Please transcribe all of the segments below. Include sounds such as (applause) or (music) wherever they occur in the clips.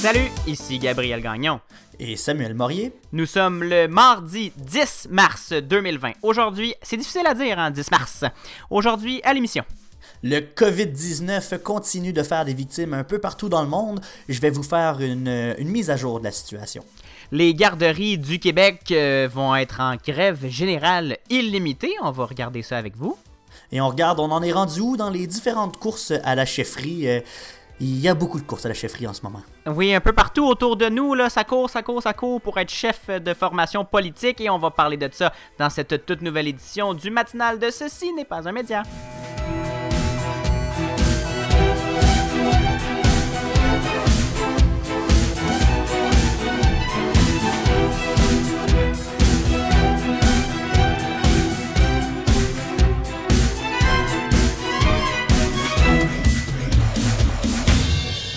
Salut, ici Gabriel Gagnon. Et Samuel Morier. Nous sommes le mardi 10 mars 2020. Aujourd'hui, c'est difficile à dire, hein, 10 mars. Aujourd'hui, à l'émission. Le COVID-19 continue de faire des victimes un peu partout dans le monde. Je vais vous faire une, une mise à jour de la situation. Les garderies du Québec euh, vont être en grève générale illimitée. On va regarder ça avec vous. Et on regarde, on en est rendu où dans les différentes courses à la chefferie. Euh, il y a beaucoup de courses à la chefferie en ce moment. Oui, un peu partout autour de nous, là, ça court, ça court, ça court pour être chef de formation politique et on va parler de ça dans cette toute nouvelle édition du matinal de Ceci n'est pas un média.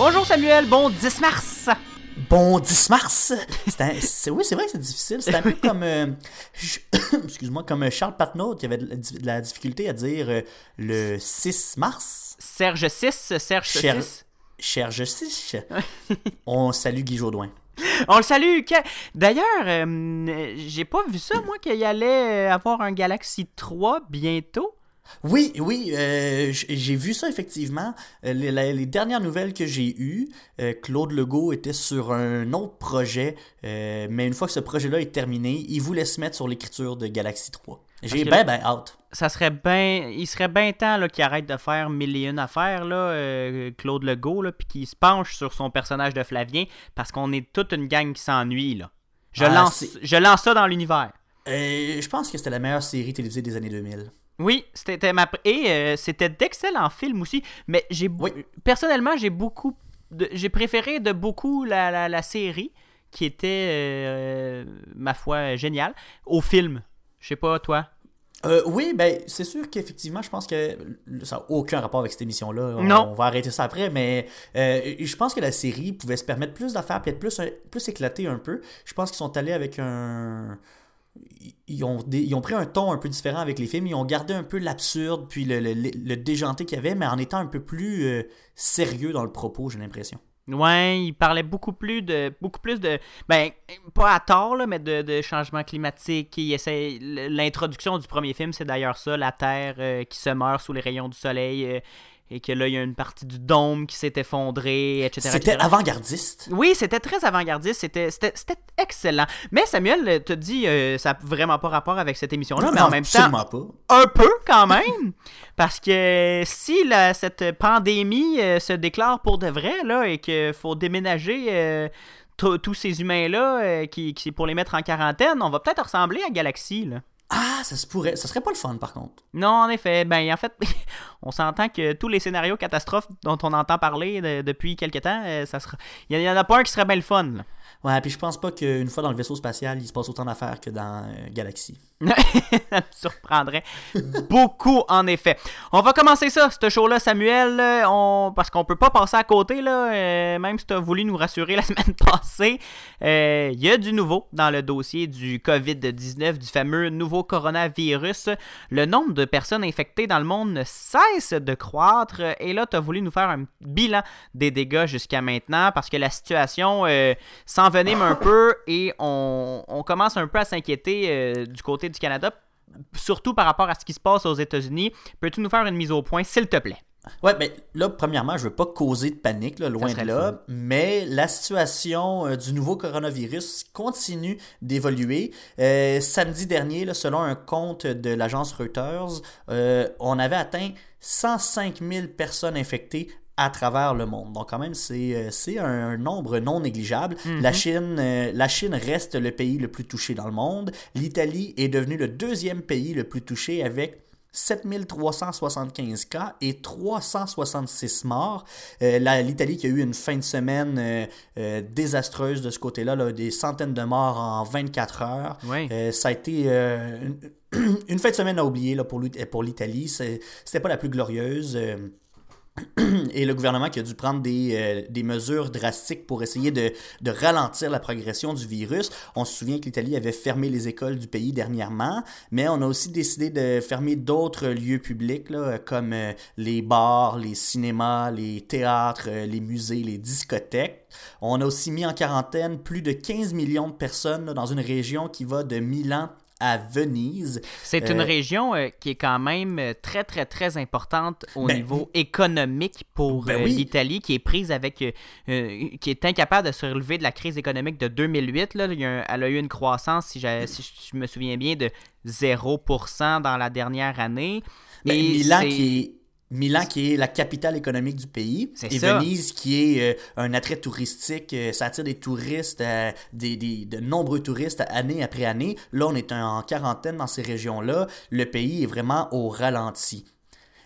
Bonjour Samuel, bon 10 mars. Bon 10 mars. C'est oui, c'est vrai que c'est difficile. C'est un peu (laughs) comme, euh, (coughs) excuse-moi, comme Charles Patnaud qui avait de la, difficulté à dire euh, le 6 mars. Serge 6, Serge 6. Serge 6. (laughs) On salue Guy Jodoin. On le salue. D'ailleurs, euh, j'ai pas vu ça, moi, qu'il allait avoir un Galaxy 3 bientôt. Oui, oui, euh, j'ai vu ça effectivement. Euh, les, dernières nouvelles que j'ai eues, euh, Claude Legault était sur un autre projet, mais une fois que ce projet-là est terminé, il voulait se mettre sur l'écriture de Galaxy 3. J'ai bien, bien hâte. Ça serait bien, il serait bien temps qu'il arrête de faire mille et une affaires, là, Claude Legault, puis qu'il se penche sur son personnage de Flavien, parce qu'on est toute une gang qui s'ennuie. là. Je, ah, lance, je lance ça dans l'univers. je pense que c'était la meilleure série télévisée des années 2000. Oui, c'était ma et euh, c'était d'excellents films aussi. Mais j'ai personnellement j'ai beaucoup j'ai préféré de beaucoup la, la, série qui était euh, ma foi géniale au film. Je sais pas toi? Euh, oui, ben c'est sûr qu'effectivement, je pense que ça n'a aucun rapport avec cette émission-là. On, non. on va arrêter ça après, mais je pense que la série pouvait se permettre plus d'affaires, peut-être plus, plus éclater un peu. Je pense qu'ils sont allés avec un ils ont, ils ont pris un ton un peu différent avec les films. Ils ont gardé un peu l'absurde, puis le, le, déjanté qu'il y avait, mais en étant un peu plus euh, sérieux dans le propos, j'ai l'impression. Ouais, il parlait beaucoup plus de beaucoup plus de ben pas à tort là, mais de, de changement climatique. Il essaie l'introduction du premier film, c'est d'ailleurs ça, la Terre euh, qui se meurt sous les rayons du soleil. Euh, et que là, il y a une partie du dôme qui s'est effondrée, etc. C'était avant-gardiste. Oui, c'était très avant-gardiste. C'était excellent. Mais Samuel te dit, euh, ça n'a vraiment pas rapport avec cette émission-là, mais en même temps, pas. un peu quand même. (laughs) parce que si la, cette pandémie euh, se déclare pour de vrai, là, et qu'il faut déménager... Euh, tous ces humains-là, qui, qui, pour les mettre en quarantaine, on va peut-être ressembler à Galaxy. Là. Ah, ça se pourrait. Ça serait pas le fun, par contre. Non, en effet. Ben, en fait, (laughs) on s'entend que tous les scénarios catastrophes dont on entend parler depuis quelques temps, euh, ça sera... il y en a pas un qui serait bien le fun. Ouais, puis je pense pas qu'une fois dans le vaisseau spatial, il se passe autant d'affaires que dans euh, Galaxy. (laughs) ça me surprendrait beaucoup, en effet. On va commencer ça, ce show-là, Samuel, on... parce qu'on peut pas passer à côté, là, euh, même si tu as voulu nous rassurer la (laughs) semaine passée. Euh, il y a du nouveau dans le dossier du COVID-19, du fameux nouveau coronavirus. Le nombre de personnes infectées dans le monde ne cesse de croître, et là, tu as voulu nous faire un bilan des dégâts jusqu'à maintenant, parce que la situation s'envenime un peu et on, on commence un peu à s'inquiéter du côté du Canada, surtout par rapport à ce qui se passe aux États-Unis. Peux-tu nous faire une mise au point, s'il te plaît? Ouais, mais là, premièrement, je veux pas causer de panique, loin de là, mais la situation euh, du nouveau coronavirus continue d'évoluer. Euh, samedi dernier, selon un compte de l'agence Reuters, euh, on avait atteint 105 000 personnes infectées à travers le monde. Donc quand même, c'est euh, un, nombre non négligeable. la, mhm. Chine, euh, la Chine reste le pays le plus touché dans le monde. L'Italie est devenue le deuxième pays le plus touché avec 7375 cas et 366 morts. Euh, L'Italie qui a eu une fin de semaine désastreuse de ce côté-là, des centaines de morts en 24 heures. ça a été (clears throat) une, fin de semaine à oublier là, pour l'Italie. C'était pas la plus glorieuse. (clears throat) et le gouvernement qui a dû prendre des, euh, mesures drastiques pour essayer de, ralentir la progression du virus. On se souvient que l'Italie avait fermé les écoles du pays dernièrement, mais on a aussi décidé de fermer d'autres lieux publics comme euh, les bars, les cinémas, les théâtres, euh, les musées, les discothèques. On a aussi mis en quarantaine plus de 15 millions de personnes dans une région qui va de Milan à Venise. C'est une euh, région euh, qui est quand même euh, très, très, très importante au ben, niveau économique pour ben l'Italie, qui est prise avec. qui est incapable de se relever de la crise économique de 2008. Là. elle a eu une croissance, si, si je me souviens bien, de 0% dans la dernière année. Ben, Milan qui est Milan qui est la capitale économique du pays et Venise qui est euh, un attrait touristique, euh, ça attire des touristes, euh, des, de nombreux touristes année après année. Là, on est en quarantaine dans ces régions-là. Le pays est vraiment au ralenti.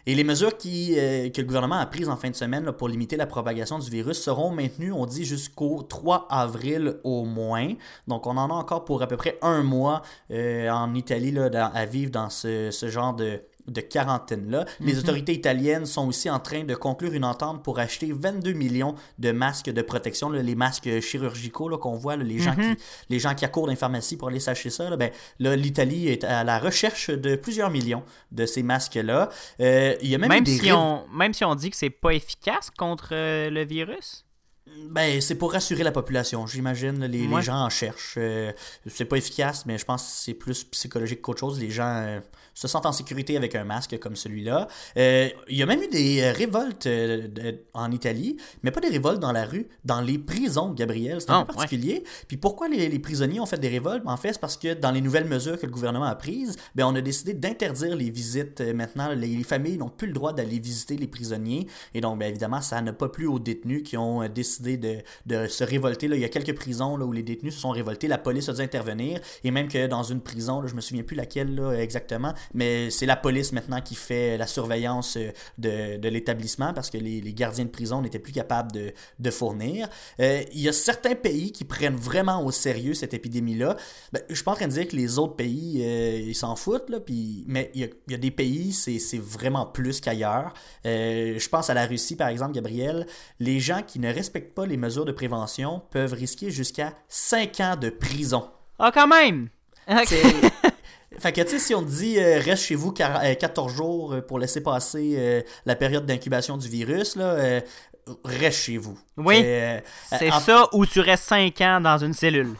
Et les mesures qui, que le gouvernement a prises en fin de semaine pour limiter la propagation du virus seront maintenues, on dit, jusqu'au 3 avril au moins. Donc, on en a encore pour à peu près un mois en Italie là, à vivre dans ce, ce genre de, de quarantaine-là. Les mhm. autorités italiennes sont aussi en train de conclure une entente pour acheter 22 millions de masques de protection, les masques chirurgicaux qu'on voit, les, gens qui, mhm. les gens qui accourent dans les pharmacies pour aller s'acheter ça. ben, l'Italie est à la recherche de plusieurs millions de ces masques-là. Euh, il y a même, même, si on, même si on dit que c'est pas efficace contre euh, le virus? Ben, c'est pour rassurer la population, j'imagine. Les, les, gens en cherchent. Euh, c'est pas efficace, mais je pense que c'est plus psychologique qu'autre chose. Les gens euh, se sentent en sécurité avec un masque comme celui-là. Euh, il y a même eu des révoltes en Italie, mais pas des révoltes dans la rue, dans les prisons, Gabriel. C'est un peu ah, particulier. Puis pourquoi les, les, prisonniers ont fait des révoltes? En fait, c'est parce que dans les nouvelles mesures que le gouvernement a prises, ben, on a décidé d'interdire les visites. Maintenant, les, familles n'ont plus le droit d'aller visiter les prisonniers. Et donc, ben, évidemment, ça n'a pas plu aux détenus qui ont décidé de, se révolter. Là. Il y a quelques prisons là, où les détenus se sont révoltés. La police a dû intervenir. Et même que dans une prison, là, je me souviens plus laquelle exactement, mais c'est la police maintenant qui fait la surveillance euh, de, l'établissement parce que les, gardiens de prison n'étaient plus capables de, fournir. Euh, il y a certains pays qui prennent vraiment au sérieux cette épidémie-là. Ben, je suis pas en train de dire que les autres pays, euh, ils s'en foutent, là, puis, mais il y, a, des pays, c'est vraiment plus qu'ailleurs. je pense à la Russie, par exemple, Gabriel. Les gens qui ne respectent pas les mesures de prévention peuvent risquer jusqu'à 5 ans de prison. Ah, quand même! (laughs) Fait que, tu sais, si on dit euh, reste chez vous 14 euh, jours euh, pour laisser passer la période d'incubation du virus, là, reste chez vous. Oui. c'est ça, ou tu restes 5 ans dans une cellule.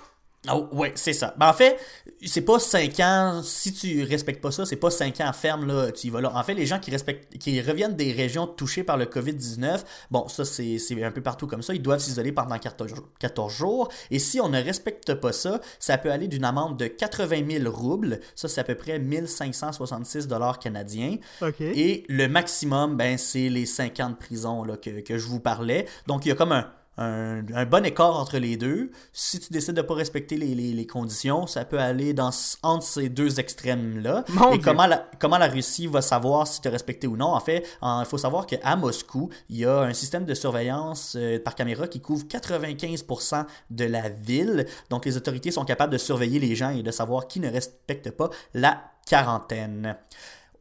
Oh, ouais, c'est ça. Ben, en fait, c'est pas 5 ans, si tu respectes pas ça, c'est pas 5 ans ferme, là, tu y vas là. En fait, les gens qui respectent, qui reviennent des régions touchées par le COVID-19, bon, ça, c'est un peu partout comme ça, ils doivent s'isoler pendant 14 jours. Et si on ne respecte pas ça, ça peut aller d'une amende de 80 000 roubles, ça, c'est à peu près 1566 dollars canadiens. Et le maximum, ben, c'est les 5 ans de prison, là, que, que je vous parlais. Donc, il y a comme un, un, bon écart entre les deux. Si tu décides de ne pas respecter les, conditions, ça peut aller dans, entre ces deux extrêmes-là. Et comment la, comment la Russie va savoir si tu as respecté ou non? En fait, il faut savoir qu'à Moscou, il y a un système de surveillance euh, par caméra qui couvre 95% de la ville. Donc, les autorités sont capables de surveiller les gens et de savoir qui ne respecte pas la quarantaine.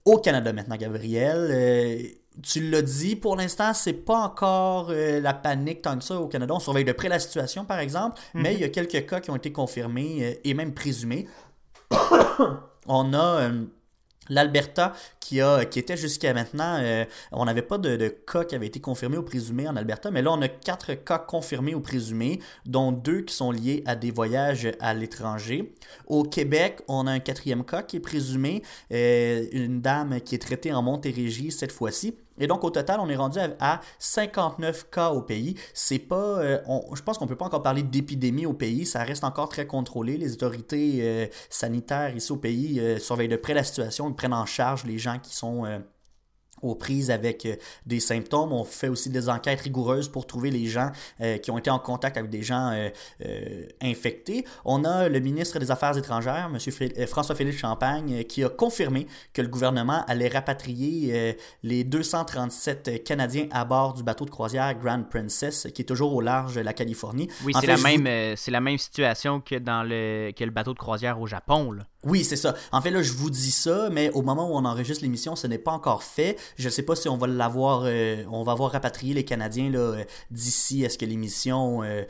Au Canada maintenant, Gabriel. Euh, tu l'as dit, pour l'instant, c'est pas encore euh, la panique tant que ça au Canada. On surveille de près la situation, par exemple, mais mhm. il y a quelques cas qui ont été confirmés euh, et même présumés. (coughs) On a L'Alberta, qui, qui était jusqu'à maintenant, on n'avait pas de, cas qui avaient été confirmés ou présumés en Alberta, mais là, on a quatre cas confirmés ou présumés, dont deux qui sont liés à des voyages à l'étranger. Au Québec, on a un quatrième cas qui est présumé, une dame qui est traitée en Montérégie cette fois-ci. Et donc, au total, on est rendu à, 59 cas au pays. C'est pas. Euh, je pense qu'on peut pas encore parler d'épidémie au pays. Ça reste encore très contrôlé. Les autorités euh, sanitaires ici au pays euh, surveillent de près la situation. Ils prennent en charge les gens qui sont aux prises avec euh, des symptômes. On fait aussi des enquêtes rigoureuses pour trouver les gens euh, qui ont été en contact avec des gens euh, infectés. On a le ministre des Affaires étrangères, M. François-Philippe Champagne, qui a confirmé que le gouvernement allait rapatrier les 237 Canadiens à bord du bateau de croisière Grand Princess, qui est toujours au large de la Californie. Oui, c'est la, même, la même situation que dans le, que le bateau de croisière au Japon. Là. Oui, c'est ça. En fait, là, je vous dis ça, mais au moment où on enregistre l'émission, ce n'est pas encore fait. Je ne sais pas si on va l'avoir, euh, on va avoir rapatrié les Canadiens là, euh, d'ici à ce que l'émission euh,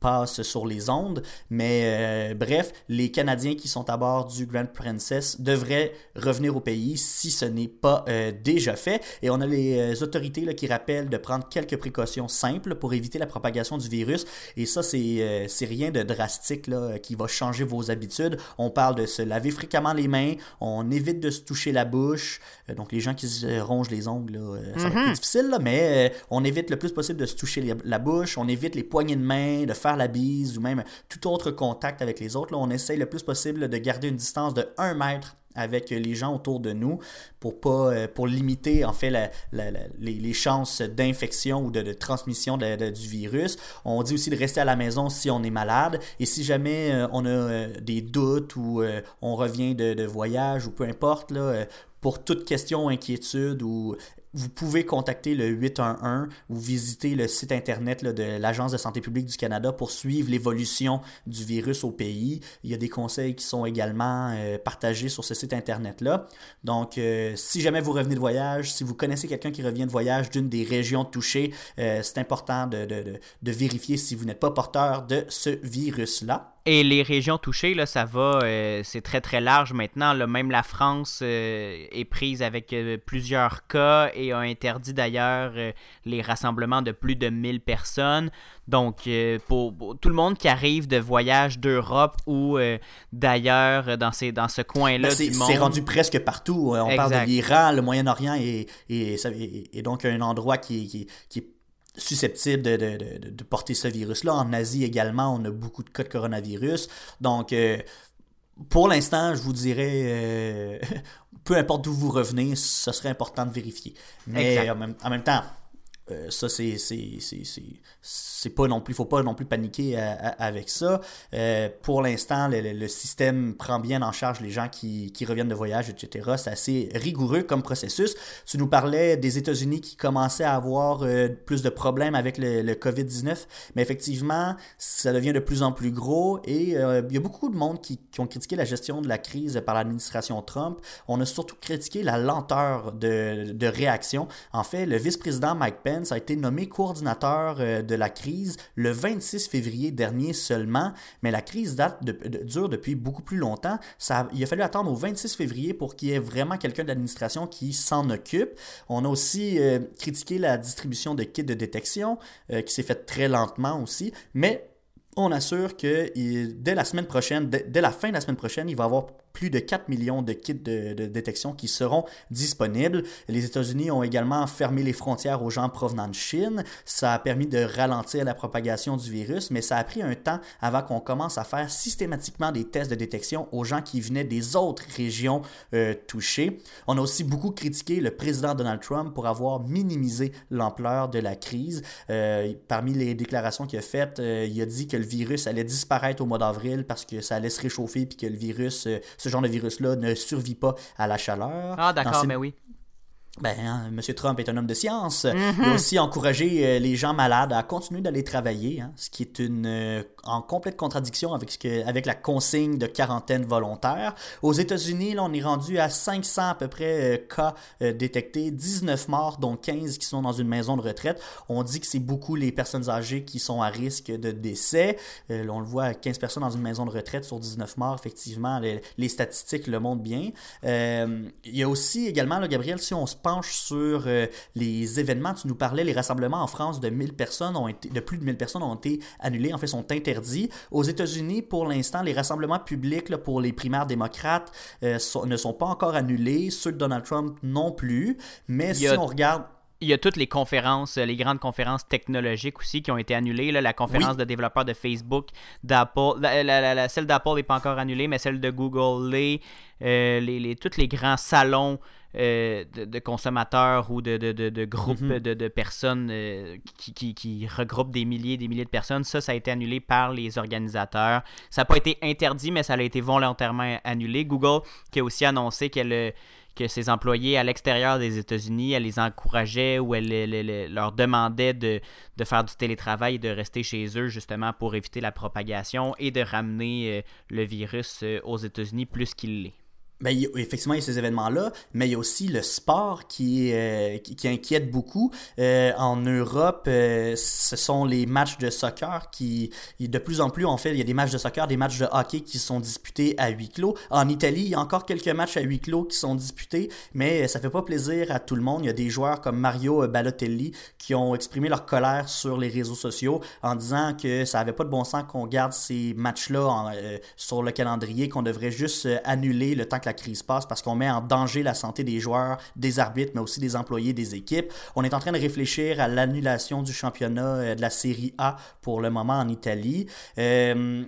passe sur les ondes. Mais bref, les Canadiens qui sont à bord du Grand Princess devraient revenir au pays si ce n'est pas déjà fait. Et on a les autorités qui rappellent de prendre quelques précautions simples pour éviter la propagation du virus. Et ça, c'est, c'est rien de drastique là, qui va changer vos habitudes on parle de se laver fréquemment les mains, on évite de se toucher la bouche. Euh, donc les gens qui se rongent les ongles, euh, ça va être plus mhm. difficile, mais euh, on évite le plus possible de se toucher la bouche, on évite les poignées de main, de faire la bise ou même tout autre contact avec les autres. on essaye le plus possible de garder une distance de 1 mètre avec les gens autour de nous pour pas euh, pour limiter en fait les, chances d'infection ou de, transmission du virus. On dit aussi de rester à la maison si on est malade et si jamais euh, on a euh, des doutes ou on revient de, de, voyage ou peu importe là, pour toute question inquiétude ou vous pouvez contacter le 811 ou visiter le site internet de l'Agence de santé publique du Canada pour suivre l'évolution du virus au pays. Il y a des conseils qui sont également euh, partagés sur ce site internet-là. Donc, euh, si jamais vous revenez de voyage, si vous connaissez quelqu'un qui revient de voyage d'une des régions touchées, euh, c'est important de, de vérifier si vous n'êtes pas porteur de ce virus-là. Et les régions touchées, là, ça va, euh, c'est très très large maintenant. Même la France euh, est prise avec euh, plusieurs cas et a interdit d'ailleurs les rassemblements de plus de 1000 personnes. Donc, pour, tout le monde qui arrive de voyage d'Europe ou d'ailleurs dans, ces, dans ce coin-là ben, C'est rendu presque partout. On parle de l'Iran, le Moyen-Orient et, et, donc un endroit qui, qui, qui est susceptibles de, porter ce virus-là. En Asie également, on a beaucoup de cas de coronavirus. Donc, euh, pour l'instant, je vous dirais, euh, (laughs) peu importe d'où vous revenez, ce serait important de vérifier. Mais en même, temps, euh, ça, c'est c'est pas non plus, faut pas non plus paniquer avec ça. Euh, pour l'instant, le, système prend bien en charge les gens qui, qui reviennent de voyage, etc. C'est assez rigoureux comme processus. Tu nous parlais des États-Unis qui commençaient à avoir euh, plus de problèmes avec le, le COVID-19, mais effectivement, ça devient de plus en plus gros et il y a beaucoup de monde qui, qui, ont critiqué la gestion de la crise par l'administration Trump. On a surtout critiqué la lenteur de, de réaction. En fait, le vice-président Mike Pence a été nommé coordinateur de la crise le 26 février dernier seulement, mais la crise dure depuis beaucoup plus longtemps. Il a fallu attendre au 26 février pour qu'il y ait vraiment quelqu'un de l'administration qui s'en occupe. On a aussi euh, critiqué la distribution de kits de détection, euh, qui s'est faite très lentement aussi, mais on assure que dès la semaine prochaine, dès, la fin de la semaine prochaine, il va y avoir plus de 4 millions de kits de, détection qui seront disponibles. Les États-Unis ont également fermé les frontières aux gens provenant de Chine. Ça a permis de ralentir la propagation du virus, mais ça a pris un temps avant qu'on commence à faire systématiquement des tests de détection aux gens qui venaient des autres régions euh, touchées. On a aussi beaucoup critiqué le président Donald Trump pour avoir minimisé l'ampleur de la crise. Euh, parmi les déclarations qu'il a faites, euh, il a dit que le virus allait disparaître au mois d'avril parce que ça allait se réchauffer puis que le virus ce genre de virus-là ne survit pas à la chaleur. Ah, d'accord, mais oui. Ben, hein, M. Trump est un homme de science. Il a aussi encouragé euh, les gens malades à continuer d'aller travailler, hein, ce qui est une, euh, en complète contradiction avec, ce que, avec la consigne de quarantaine volontaire. Aux États-Unis, on est rendu à 500 à peu près euh, cas détectés, 19 morts, dont 15 qui sont dans une maison de retraite. On dit que c'est beaucoup les personnes âgées qui sont à risque de décès. on le voit, 15 personnes dans une maison de retraite sur 19 morts, effectivement, les, les statistiques le montrent bien. il y a aussi également, là, Gabriel, si on se sur euh, les événements. Tu nous parlais, les rassemblements en France de 1000 personnes ont été, de plus de 1000 personnes ont été annulés, en fait, sont interdits. Aux États-Unis, pour l'instant, les rassemblements publics pour les primaires démocrates euh, ne sont pas encore annulés. Ceux de Donald Trump non plus. Mais si on regarde il y a toutes les conférences, les grandes conférences technologiques aussi qui ont été annulées. La conférence de développeurs de Facebook, d'Apple, celle d'Apple n'est pas encore annulée, mais celle de Google, les, euh, les, tous les grands salons euh, de, consommateurs ou de, de, groupes Mhm. de, personnes euh, qui, qui, qui regroupent des milliers et des milliers de personnes. Ça, ça a été annulé par les organisateurs. Ça n'a pas été interdit, mais ça a été volontairement annulé. Google qui a aussi annoncé qu'elle que ses employés à l'extérieur des États-Unis, elle les encourageait ou elle, elle- elle- leur demandait de, de faire du télétravail et de rester chez eux justement pour éviter la propagation et de ramener euh, le virus aux États-Unis plus qu'il l'est. A- effectivement, il y a ces événements-là, mais il y a aussi le sport qui, euh, qui, qui inquiète beaucoup. Euh, en Europe, euh, ce sont les matchs de soccer qui, de plus en plus, en fait, il y a des matchs de soccer, des matchs de hockey qui sont disputés à huis clos. En Italie, il y a encore quelques matchs à huis clos qui sont disputés, mais ça fait pas plaisir à tout le monde. Il y a des joueurs comme Mario Balotelli qui ont exprimé leur colère sur les réseaux sociaux en disant que ça avait pas de bon sens qu'on garde ces matchs-là sur le calendrier, qu'on devrait juste annuler le temps que la crise passe parce qu'on met en danger la santé des joueurs, des arbitres, mais aussi des employés des équipes. On est en train de réfléchir à l'annulation du championnat euh, de la Série A pour le moment en Italie. Euh,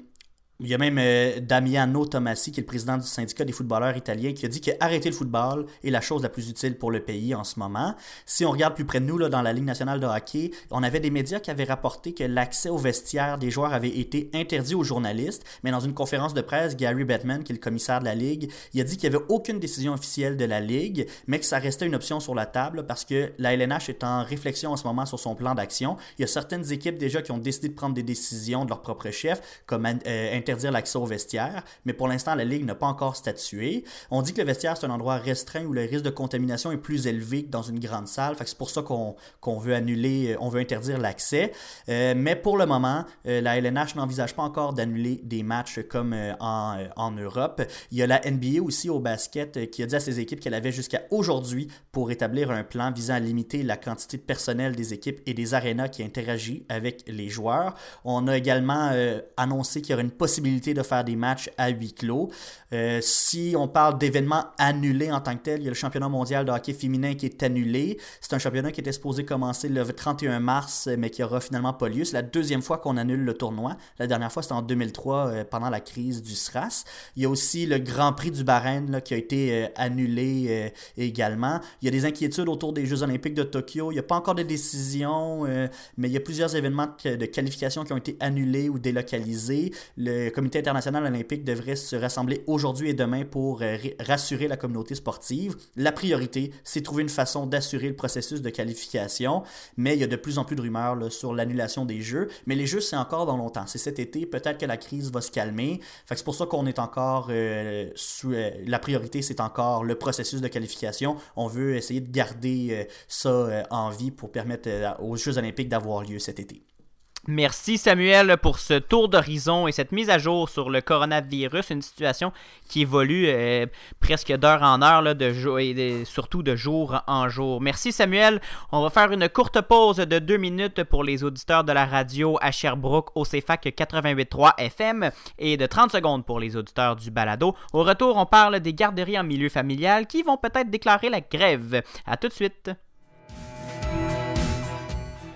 il y a même euh, Damiano Tomassi, qui est le président du syndicat des footballeurs italiens, qui a dit que arrêter le football est la chose la plus utile pour le pays en ce moment. Si on regarde plus près de nous, là, dans la Ligue nationale de hockey, on avait des médias qui avaient rapporté que l'accès aux vestiaires des joueurs avait été interdit aux journalistes, mais dans une conférence de presse, Gary Bettman, qui est le commissaire de la Ligue, il a dit qu'il n'y avait aucune décision officielle de la Ligue, mais que ça restait une option sur la table parce que la LNH est en réflexion en ce moment sur son plan d'action. Il y a certaines équipes déjà qui ont décidé de prendre des décisions de leur propre chef, comme euh, interdire l'accès aux vestiaires, mais pour l'instant, la Ligue n'a pas encore statué. On dit que le vestiaire, c'est un endroit restreint où le risque de contamination est plus élevé que dans une grande salle. Fait c'est pour ça qu'on veut annuler, euh, on veut interdire l'accès. Euh, mais pour le moment, euh, la LNH n'envisage pas encore d'annuler des matchs comme en, Europe. Il y a la NBA aussi au basket qui a dit à ses équipes qu'elle avait jusqu'à aujourd'hui pour établir un plan visant à limiter la quantité de personnel des équipes et des arénas qui interagit avec les joueurs. On a également annoncé qu'il y aurait une possibilité de faire des matchs à huis clos. Euh, si on parle d'événements annulés en tant que tel, il y a le championnat mondial de hockey féminin qui est annulé. C'est un championnat qui était supposé commencer le 31 mars, mais qui aura finalement pas lieu. C'est la deuxième fois qu'on annule le tournoi. La dernière fois, c'était en 2003, euh, pendant la crise du SRAS. Il y a aussi le Grand Prix du Bahreïn qui a été euh, annulé euh, également. Il y a des inquiétudes autour des Jeux olympiques de Tokyo. Il n'y a pas encore de décision, euh, mais il y a plusieurs événements de qualification qui ont été annulés ou délocalisés. Le comité international olympique devrait se rassembler aujourd'hui et demain pour euh, rassurer la communauté sportive. La priorité, c'est trouver une façon d'assurer le processus de qualification, mais il y a de plus en plus de rumeurs sur l'annulation des Jeux. Mais les Jeux, c'est encore dans longtemps. C'est cet été. Peut-être que la crise va se calmer. C'est pour ça qu'on est encore euh, sous. euh, la priorité, c'est encore le processus de qualification. On veut essayer de garder ça en vie pour permettre aux Jeux olympiques d'avoir lieu cet été. Merci Samuel pour ce tour d'horizon et cette mise à jour sur le coronavirus, une situation qui évolue euh, presque d'heure en heure, et surtout de jour en jour. Merci Samuel. On va faire une courte pause de deux minutes pour les auditeurs de la radio à Sherbrooke au CFAC 88.3 FM et de 30 secondes pour les auditeurs du balado. Au retour, on parle des garderies en milieu familial qui vont peut-être déclarer la grève. À tout de suite.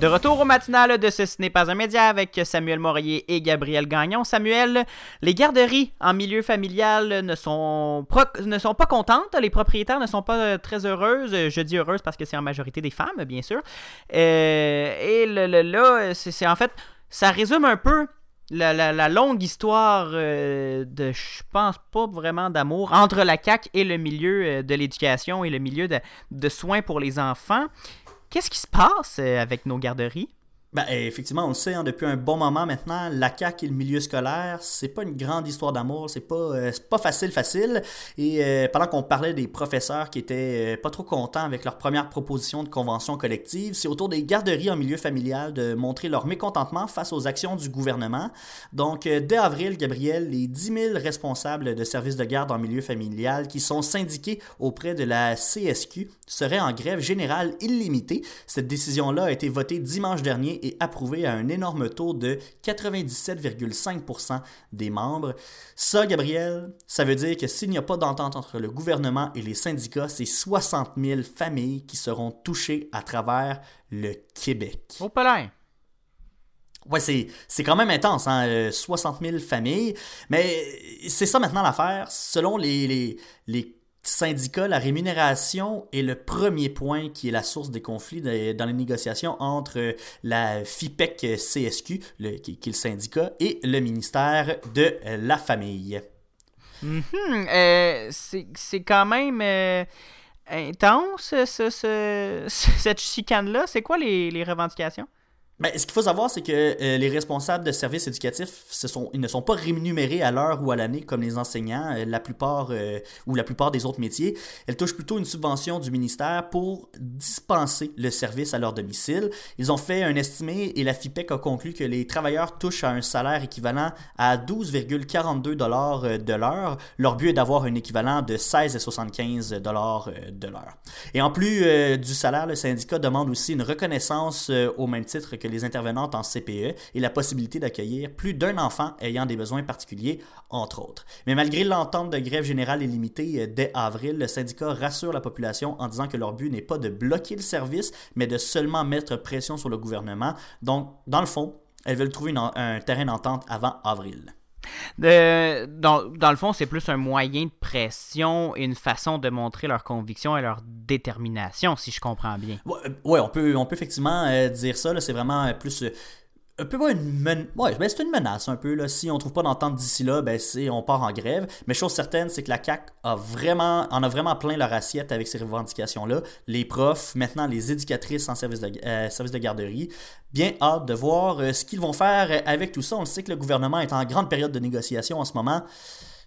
De retour au matinal de Ce n'est pas un média avec Samuel Morier et Gabriel Gagnon. Samuel, les garderies en milieu familial ne sont, ne sont pas contentes. Les propriétaires ne sont pas euh, très heureuses. Je dis heureuses parce que c'est en majorité des femmes, bien sûr. Euh, et le- là, c'est en fait, ça résume un peu la, longue histoire euh, de, je pense pas vraiment d'amour entre la CAQ et le milieu de l'éducation et le milieu de soins pour les enfants. Qu'est-ce qui se passe euh, avec nos garderies? Ben, effectivement, on le sait, hein, depuis un bon moment maintenant, la CAQ et le milieu scolaire, c'est pas une grande histoire d'amour, c'est pas, euh, pas facile, facile. Et euh, pendant qu'on parlait des professeurs qui étaient euh, pas trop contents avec leur première proposition de convention collective, c'est autour des garderies en milieu familial de montrer leur mécontentement face aux actions du gouvernement. Donc, dès avril, Gabriel, les 10 000 responsables de services de garde en milieu familial qui sont syndiqués auprès de la CSQ seraient en grève générale illimitée. Cette décision-là a été votée dimanche dernier et approuvé à un énorme taux de 97,5% des membres. Ça, Gabriel, ça veut dire que s'il n'y a pas d'entente entre le gouvernement et les syndicats, c'est 60 000 familles qui seront touchées à travers le Québec. Au palais. Ouais, c'est, quand même intense, hein? 60 euh, 000 familles. Mais c'est ça maintenant l'affaire. Selon les, les, les syndicat, la rémunération est le premier point qui est la source des conflits dans les négociations entre la FIPEC-CSQ, qui, est le syndicat, et le ministère de la Famille. Mm-hmm. Euh, c'est quand même euh, intense, (laughs) cette chicane-là. C'est quoi les revendications? Ben, ce qu'il faut savoir, c'est que euh, les responsables de services éducatifs, ils ne sont pas rémunérés à l'heure ou à l'année comme les enseignants, euh, la plupart euh, ou la plupart des autres métiers. Elles touchent plutôt une subvention du ministère pour dispenser le service à leur domicile. Ils ont fait un estimé et la FIPEC a conclu que les travailleurs touchent à un salaire équivalent à 12,42 dollars de l'heure. Leur but est d'avoir un équivalent de 16,75 dollars de l'heure. Et en plus du salaire, le syndicat demande aussi une reconnaissance au même titre que les intervenantes en CPE et la possibilité d'accueillir plus d'un enfant ayant des besoins particuliers, entre autres. Mais malgré l'entente de grève générale illimitée euh, dès avril, le syndicat rassure la population en disant que leur but n'est pas de bloquer le service, mais de seulement mettre pression sur le gouvernement. Donc, dans le fond, elles veulent trouver un terrain d'entente avant avril. Dans, le fond, c'est plus un moyen de pression et une façon de montrer leur conviction et leur détermination, si je comprends bien. Oui, on, peut, on peut effectivement euh, dire ça. C'est vraiment plus euh, un peu une ben, c'est une menace un peu là. Si on trouve pas d'entente d'ici là, ben c'est on part en grève. Mais chose certaine, c'est que la CAC a vraiment en a vraiment plein leur assiette avec ces revendications là. Les profs, maintenant les éducatrices en service de euh, service de garderie, bien hâte de voir euh, ce qu'ils vont faire avec tout ça. On sait que le gouvernement est en grande période de négociation en ce moment.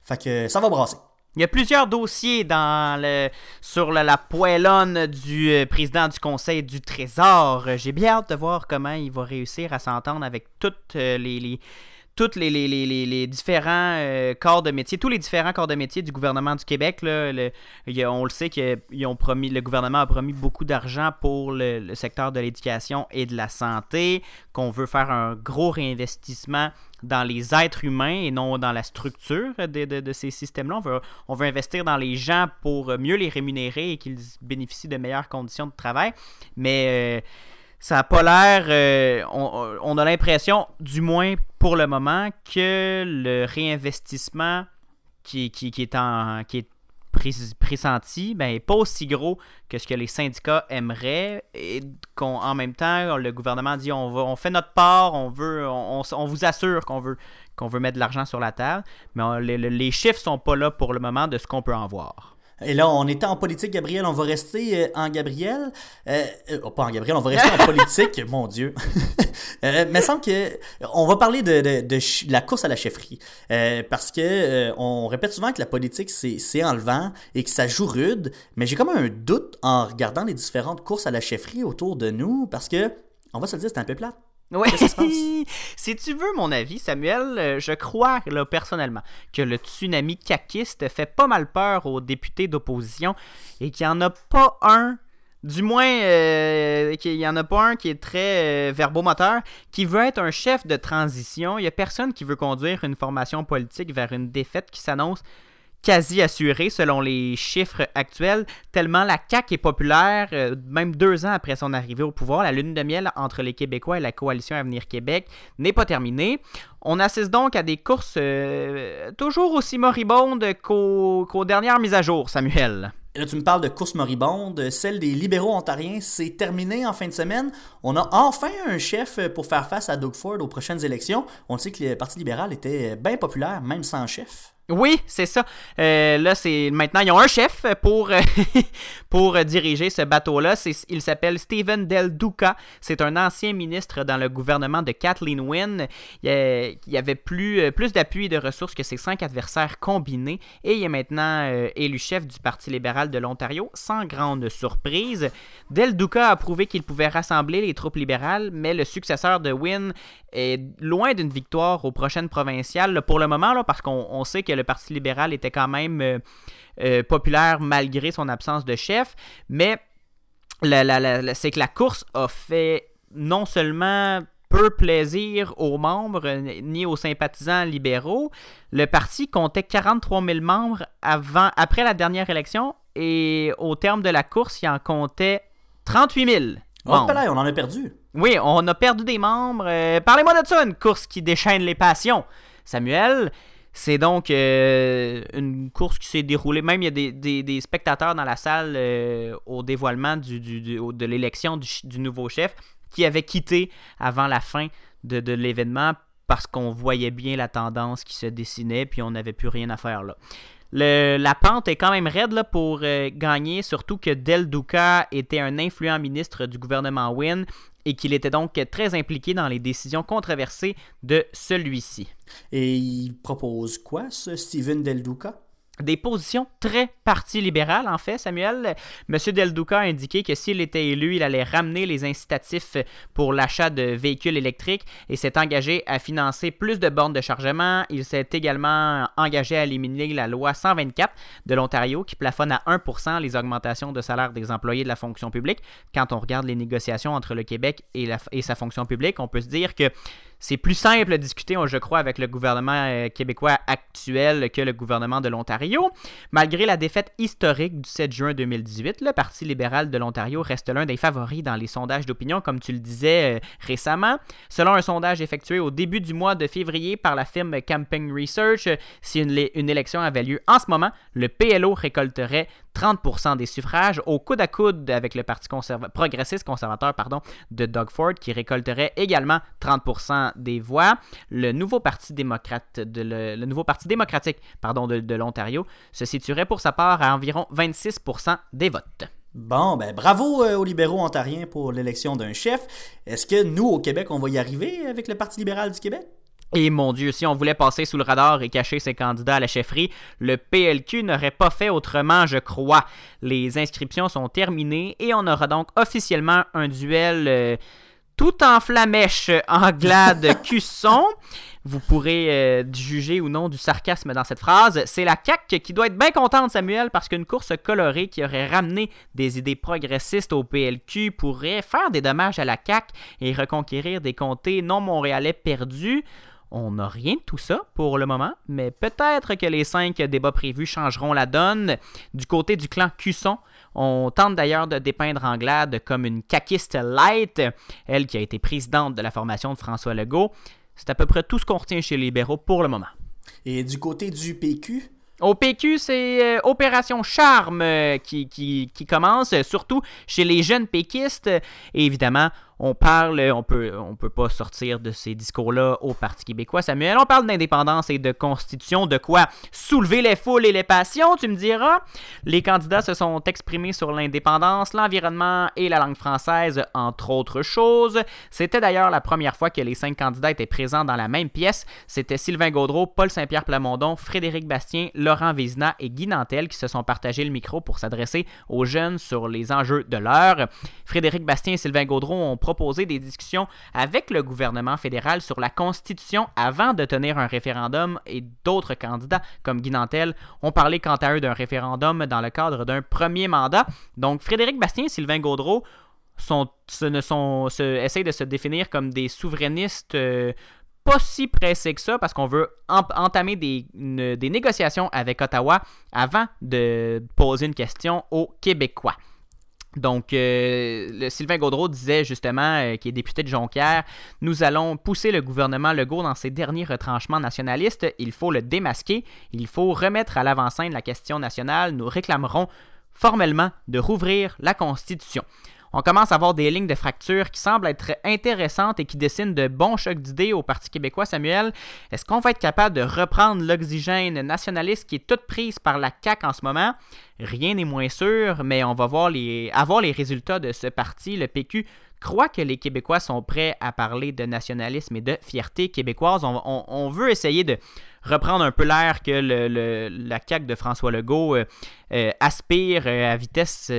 Fait que ça va brasser. Il y a plusieurs dossiers dans le, sur la, poêlonne du euh, président du Conseil du Trésor. J'ai bien hâte de voir comment il va réussir à s'entendre avec toutes euh, les, toutes les, les, différents euh, corps de métier, tous les différents corps de métier du gouvernement du Québec. Là, on le sait que ont promis, le gouvernement a promis beaucoup d'argent pour le, secteur de l'éducation et de la santé, qu'on veut faire un gros réinvestissement dans les êtres humains et non dans la structure de, ces systèmes-là. On veut, on veut investir dans les gens pour mieux les rémunérer et qu'ils bénéficient de meilleures conditions de travail. Mais euh, ça n'a pas l'air. Euh, on, a l'impression, du moins pour le moment, que le réinvestissement qui, est pressenti ben, pas aussi gros que ce que les syndicats aimeraient et qu'en même temps le gouvernement dit on, on fait notre part on, vous assure qu'on veut qu'on veut mettre de l'argent sur la table mais les, les chiffres sont pas là pour le moment de ce qu'on peut en voir et là, on était en politique, Gabriel, on va rester euh, en Gabriel. Euh, euh, oh, pas en Gabriel, on va rester en politique, (laughs) mon Dieu. (laughs) mais semble que on va parler de, de, la course à la chefferie. parce que on répète souvent que la politique, c'est enlevant et que ça joue rude. Mais j'ai comme un doute en regardant les différentes courses à la chefferie autour de nous. Parce que, on va se le dire, c'est un peu plate. Oui. (laughs) si tu veux mon avis, Samuel, euh, je crois là, personnellement que le tsunami caquiste fait pas mal peur aux députés d'opposition et qu'il n'y en a pas un, du moins euh, qu'il n'y en a pas un qui est très euh, verbomoteur, qui veut être un chef de transition. Il n'y a personne qui veut conduire une formation politique vers une défaite qui s'annonce quasi assuré selon les chiffres actuels, tellement la CAQ est populaire, euh, même deux ans après son arrivée au pouvoir. La lune de miel entre les Québécois et la coalition Avenir Québec n'est pas terminée. On assiste donc à des courses euh, toujours aussi moribondes qu'aux dernières mises à jour, Samuel. Là, tu me parles de course moribonde. Celle des libéraux ontariens, c'est terminé en fin de semaine. On a enfin un chef pour faire face à Doug Ford aux prochaines élections. On sait que le Parti libéral était bien populaire, même sans chef. Oui, c'est ça. Euh, là, c'est maintenant ils ont un chef pour (laughs) pour diriger ce bateau-là. Il s'appelle Stephen Del Duca. C'est un ancien ministre dans le gouvernement de Kathleen Wynne. Il y avait plus plus d'appui et de ressources que ses cinq adversaires combinés et il est maintenant élu chef du Parti libéral de l'Ontario sans grande surprise. Del Duca a prouvé qu'il pouvait rassembler les troupes libérales, mais le successeur de Wynne est loin d'une victoire aux prochaines provinciales pour le moment là, parce qu'on sait que le Parti libéral était quand même euh, euh, populaire malgré son absence de chef. Mais c'est que la course a fait non seulement peu plaisir aux membres ni aux sympathisants libéraux. Le parti comptait 43 000 membres avant, après la dernière élection et au terme de la course, il en comptait 38 000. Oh, on en a perdu. Oui, on a perdu des membres. Euh, parlez-moi de ça, une course qui déchaîne les passions. Samuel, c'est donc euh, une course qui s'est déroulée. Même il y a des, spectateurs dans la salle euh, au dévoilement de l'élection du, nouveau chef qui avaient quitté avant la fin de, de l'événement parce qu'on voyait bien la tendance qui se dessinait puis on n'avait plus rien à faire là. La pente est quand même raide pour euh, gagner, surtout que Del Duca était un influent ministre du gouvernement Wynne et qu'il était donc très impliqué dans les décisions controversées de celui-ci. Et il propose quoi, ce Steven Del Duca? Des positions très parti libéral, en fait, Samuel. M. Del Duca a indiqué que s'il était élu, il allait ramener les incitatifs pour l'achat de véhicules électriques et s'est engagé à financer plus de bornes de chargement. Il s'est également engagé à éliminer la loi 124 de l'Ontario qui plafonne à 1% les augmentations de salaire des employés de la fonction publique. Quand on regarde les négociations entre le Québec et sa fonction publique, on peut se dire que c'est plus simple de discuter, je crois, avec le gouvernement euh, québécois actuel que le gouvernement de l'Ontario. Malgré la défaite historique du 7 juin 2018, le Parti libéral de l'Ontario reste l'un des favoris dans les sondages d'opinion, comme tu le disais euh, récemment. Selon un sondage effectué au début du mois de février par la firme Camping Research, si une, une élection avait lieu en ce moment, le PLO récolterait 30% des suffrages au coude à coude avec le Parti progressiste conservateur de Doug Ford qui récolterait également 30% des voix. Le nouveau Parti démocrate le, nouveau parti démocratique de, l'Ontario se situerait pour sa part à environ 26% des votes. Bon, ben bravo euh, aux libéraux ontariens pour l'élection d'un chef. Est-ce que nous, au Québec, on va y arriver avec le Parti libéral du Québec? Et mon Dieu, si on voulait passer sous le radar et cacher ses candidats à la chefferie, le PLQ n'aurait pas fait autrement, je crois. Les inscriptions sont terminées et on aura donc officiellement un duel euh, tout en flamèche Anglade-Cusson. (laughs) Vous pourrez euh, juger ou non du sarcasme dans cette phrase. C'est la CAQ qui doit être bien contente, Samuel, parce qu'une course colorée qui aurait ramené des idées progressistes au PLQ pourrait faire des dommages à la CAQ et reconquérir des comtés non montréalais perdus. On n'a rien de tout ça pour le moment, mais peut-être que les cinq débats prévus changeront la donne. Du côté du clan Cusson, on tente d'ailleurs de dépeindre Anglade comme une caquiste light, elle qui a été présidente de la formation de François Legault. C'est à peu près tout ce qu'on retient chez les libéraux pour le moment. Et du côté du PQ, au PQ, c'est euh, Opération Charme euh, qui, qui, qui, commence, surtout chez les jeunes péquistes. Et évidemment, on parle, on peut, peut pas sortir de ces discours-là au Parti québécois, Samuel. On parle d'indépendance et de constitution, de quoi soulever les foules et les passions, tu me diras. Les candidats se sont exprimés sur l'indépendance, l'environnement et la langue française, entre autres choses. C'était d'ailleurs la première fois que les cinq candidats étaient présents dans la même pièce. C'était Sylvain Gaudreau, Paul Saint-Pierre Plamondon, Frédéric Bastien, Laurent Vézina et Guy Nantel qui se sont partagés le micro pour s'adresser aux jeunes sur les enjeux de l'heure. Frédéric Bastien et Sylvain Gaudreau ont proposer des discussions avec le gouvernement fédéral sur la Constitution avant de tenir un référendum et d'autres candidats comme Guy Nantel ont parlé quant à eux d'un référendum dans le cadre d'un premier mandat. Donc Frédéric Bastien et Sylvain Gaudreau essayent de se définir comme des souverainistes euh, pas si pressés que ça parce qu'on veut entamer des négociations avec Ottawa avant de poser une question aux Québécois. Donc, euh, Sylvain Gaudreau disait justement, euh, qui est député de Jonquière, nous allons pousser le gouvernement Legault dans ses derniers retranchements nationalistes. Il faut le démasquer. Il faut remettre à l'avant-scène la question nationale. Nous réclamerons formellement de rouvrir la Constitution. On commence à avoir des lignes de fracture qui semblent être intéressantes et qui dessinent de bons chocs d'idées au Parti québécois, Samuel. Est-ce qu'on va être capable de reprendre l'oxygène nationaliste qui est toute prise par la CAQ en ce moment? Rien n'est moins sûr, mais on va voir les, avoir les résultats de ce parti, le PQ croit que les Québécois sont prêts à parler de nationalisme et de fierté québécoise. On, veut essayer de reprendre un peu l'air que la CAQ de François Legault euh, euh, aspire euh, à vitesse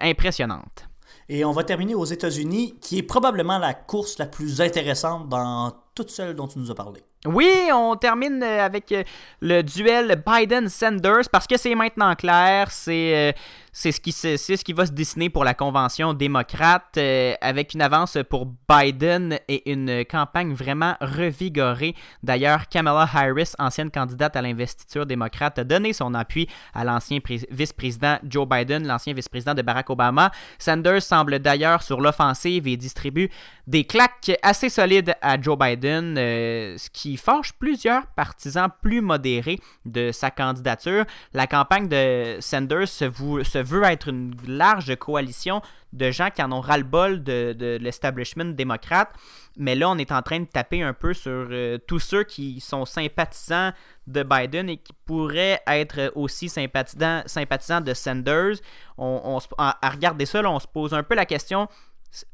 impressionnante. Et on va terminer aux États-Unis, qui est probablement la course la plus intéressante dans toutes celles dont tu nous as parlé. Oui, on termine avec le duel Biden-Sanders parce que c'est maintenant clair, c'est c'est ce, qui, c'est ce qui va se dessiner pour la convention démocrate euh, avec une avance pour Biden et une campagne vraiment revigorée. D'ailleurs, Kamala Harris, ancienne candidate à l'investiture démocrate, a donné son appui à l'ancien vice-président Joe Biden, l'ancien vice-président de Barack Obama. Sanders semble d'ailleurs sur l'offensive et distribue des claques assez solides à Joe Biden, euh, ce qui fâche plusieurs partisans plus modérés de sa candidature. La campagne de Sanders se veut être une large coalition de gens qui en ont ras-le-bol de, l'establishment démocrate. Mais là, on est en train de taper un peu sur euh, tous ceux qui sont sympathisants de Biden et qui pourraient être aussi sympathisants, sympathisants de Sanders. On, à, regarder ça, on se pose un peu la question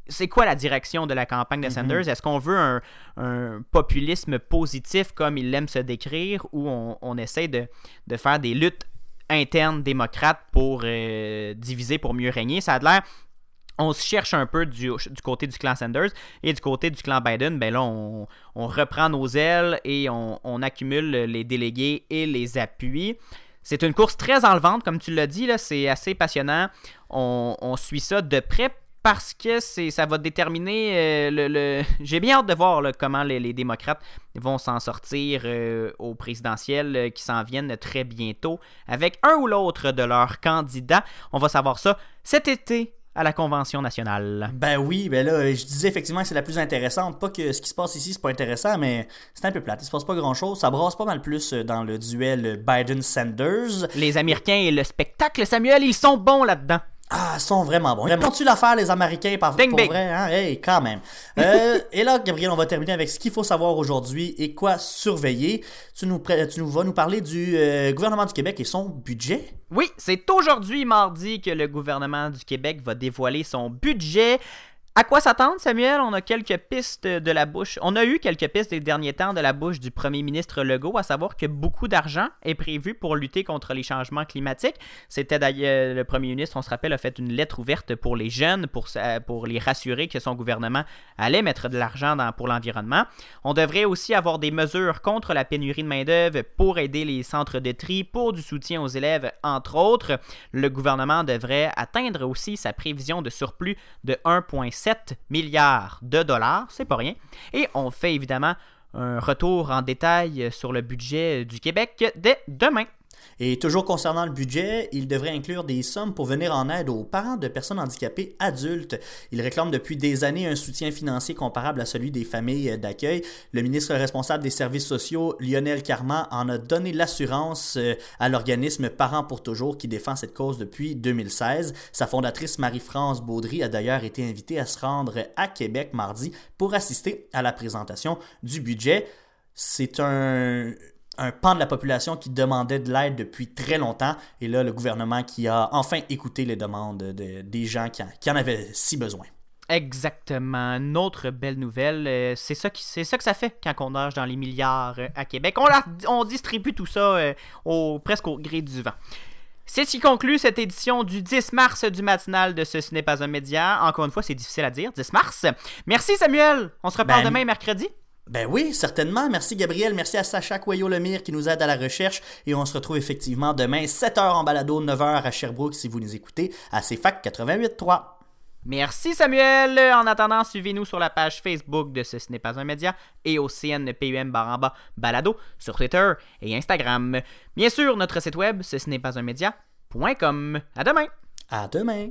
c'est quoi la direction de la campagne de mm-hmm. Sanders? Est-ce qu'on veut un, populisme positif comme il aime se décrire ou on, essaie de, de, faire des luttes interne démocrate pour euh, diviser pour mieux régner. Ça a l'air on se cherche un peu du, côté du clan Sanders et du côté du clan Biden, ben là, on, reprend nos ailes et on, accumule les délégués et les appuis. C'est une course très enlevante, comme tu l'as dit, c'est assez passionnant. On, on, suit ça de près parce que c'est ça va déterminer euh, le, (laughs) j'ai bien hâte de voir comment les, démocrates vont s'en sortir euh, au présidentiel euh, qui s'en viennent très bientôt avec un ou l'autre de leurs candidats. On va savoir ça cet été à la Convention nationale. Ben oui, ben là, je disais effectivement que c'est la plus intéressante. Pas que ce qui se passe ici, c'est pas intéressant, mais c'est un peu plate. Il se passe pas grand chose. Ça brasse pas mal plus dans le duel Biden-Sanders. Les Américains et le spectacle, Samuel, ils sont bons là-dedans. Ah, ils sont vraiment bons. Ils tu l'affaire, les Américains, par pour vrai, hein? Hey, quand même. Euh, (laughs) et là, Gabriel, on va terminer avec ce qu'il faut savoir aujourd'hui et quoi surveiller. Tu nous, tu nous vas nous parler du euh, gouvernement du Québec et son budget? Oui, c'est aujourd'hui, mardi, que le gouvernement du Québec va dévoiler son budget. À quoi s'attendre, Samuel? On a quelques pistes de la bouche. On a eu quelques pistes des derniers temps de la bouche du premier ministre Legault, à savoir que beaucoup d'argent est prévu pour lutter contre les changements climatiques. C'était d'ailleurs le premier ministre, on se rappelle, a fait une lettre ouverte pour les jeunes, pour, pour les rassurer que son gouvernement allait mettre de l'argent pour l'environnement. On devrait aussi avoir des mesures contre la pénurie de main-d'œuvre pour aider les centres de tri, pour du soutien aux élèves, entre autres. Le gouvernement devrait atteindre aussi sa prévision de surplus de 1,7 milliards de dollars, c'est pas rien. Et on fait évidemment un retour en détail sur le budget du Québec dès demain. Et toujours concernant le budget, il devrait inclure des sommes pour venir en aide aux parents de personnes handicapées adultes. Il réclame depuis des années un soutien financier comparable à celui des familles d'accueil. Le ministre responsable des services sociaux, Lionel Carman, en a donné l'assurance euh, à l'organisme Parents pour toujours qui défend cette cause depuis 2016. Sa fondatrice Marie-France Baudry a d'ailleurs été invitée à se rendre à Québec mardi pour assister à la présentation du budget. C'est un, un pan de la population qui demandait de l'aide depuis très longtemps. Et là, le gouvernement qui a enfin écouté les demandes des gens qui en, avaient si besoin. Exactement. Une autre belle nouvelle, euh, c'est ça, que ça fait quand on nage dans les milliards euh, à Québec. On, on distribue tout ça euh, au, presque au gré du vent. C'est ce qui conclut cette édition du 10 mars du matinal de Ce, n'est pas un média. Encore une fois, c'est difficile à dire, 10 mars. Merci Samuel. On se reparle ben, demain mercredi. Ben oui, certainement. Merci Gabriel. Merci à Sacha Coyot-Lemire qui nous aide à la recherche. Et on se retrouve effectivement demain, 7h en balado, 9h à Sherbrooke si vous nous écoutez à CFAC 88.3. Merci Samuel. En attendant, suivez-nous sur la page Facebook de Ce, n'est pas un média et au CNPUM Baramba Balado sur Twitter et Instagram. Bien sûr, notre site web, ce n'est pas un média.com. À demain. À demain.